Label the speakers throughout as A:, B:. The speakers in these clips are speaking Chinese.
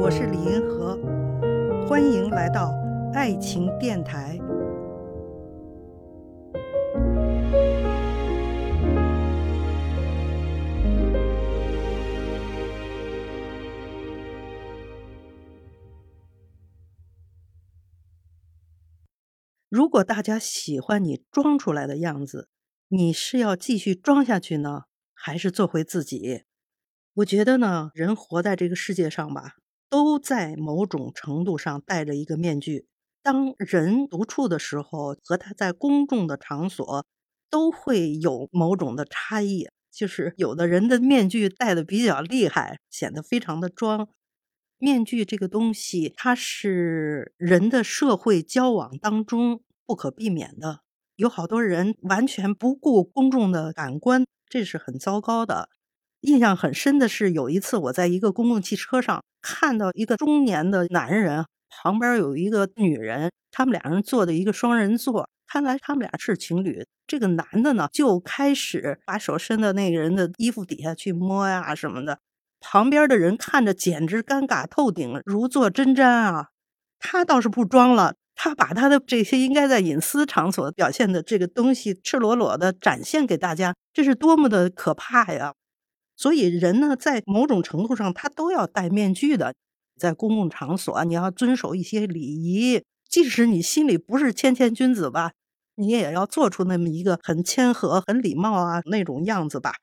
A: 我是李银河，欢迎来到爱情电台。如果大家喜欢你装出来的样子，你是要继续装下去呢，还是做回自己？我觉得呢，人活在这个世界上吧，都在某种程度上戴着一个面具。当人独处的时候，和他在公众的场所，都会有某种的差异。就是有的人的面具戴的比较厉害，显得非常的装。面具这个东西，它是人的社会交往当中不可避免的。有好多人完全不顾公众的感官，这是很糟糕的。印象很深的是，有一次我在一个公共汽车上看到一个中年的男人，旁边有一个女人，他们俩人坐的一个双人座，看来他们俩是情侣。这个男的呢，就开始把手伸到那个人的衣服底下去摸呀什么的，旁边的人看着简直尴尬透顶，如坐针毡啊。他倒是不装了，他把他的这些应该在隐私场所表现的这个东西赤裸裸的展现给大家，这是多么的可怕呀！所以人呢，在某种程度上，他都要戴面具的。在公共场所，你要遵守一些礼仪，即使你心里不是谦谦君子吧，你也要做出那么一个很谦和、很礼貌啊那种样子吧。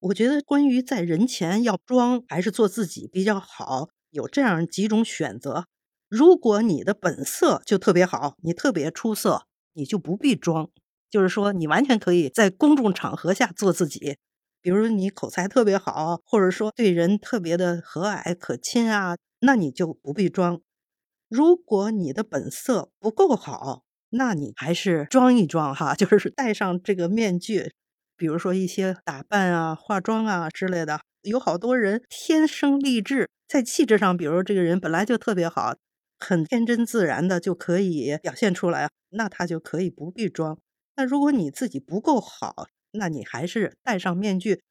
A: 我觉得，关于在人前要装还是做自己比较好，有这样几种选择。如果你的本色就特别好，你特别出色，你就不必装，就是说，你完全可以在公众场合下做自己。比如你口才特别好，或者说对人特别的和蔼可亲啊，那你就不必装。如果你的本色不够好，那你还是装一装哈，就是戴上这个面具。比如说一些打扮啊、化妆啊之类的，有好多人天生丽质，在气质上，比如这个人本来就特别好，很天真自然的就可以表现出来，那他就可以不必装。那如果你自己不够好，那你还是戴上面具，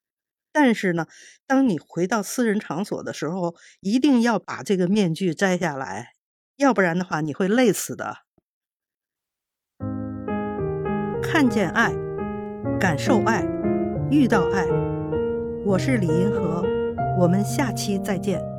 A: 但是呢，当你回到私人场所的时候，一定要把这个面具摘下来，要不然的话你会累死的。看见爱，感受爱，遇到爱，我是李银河，我们下期再见。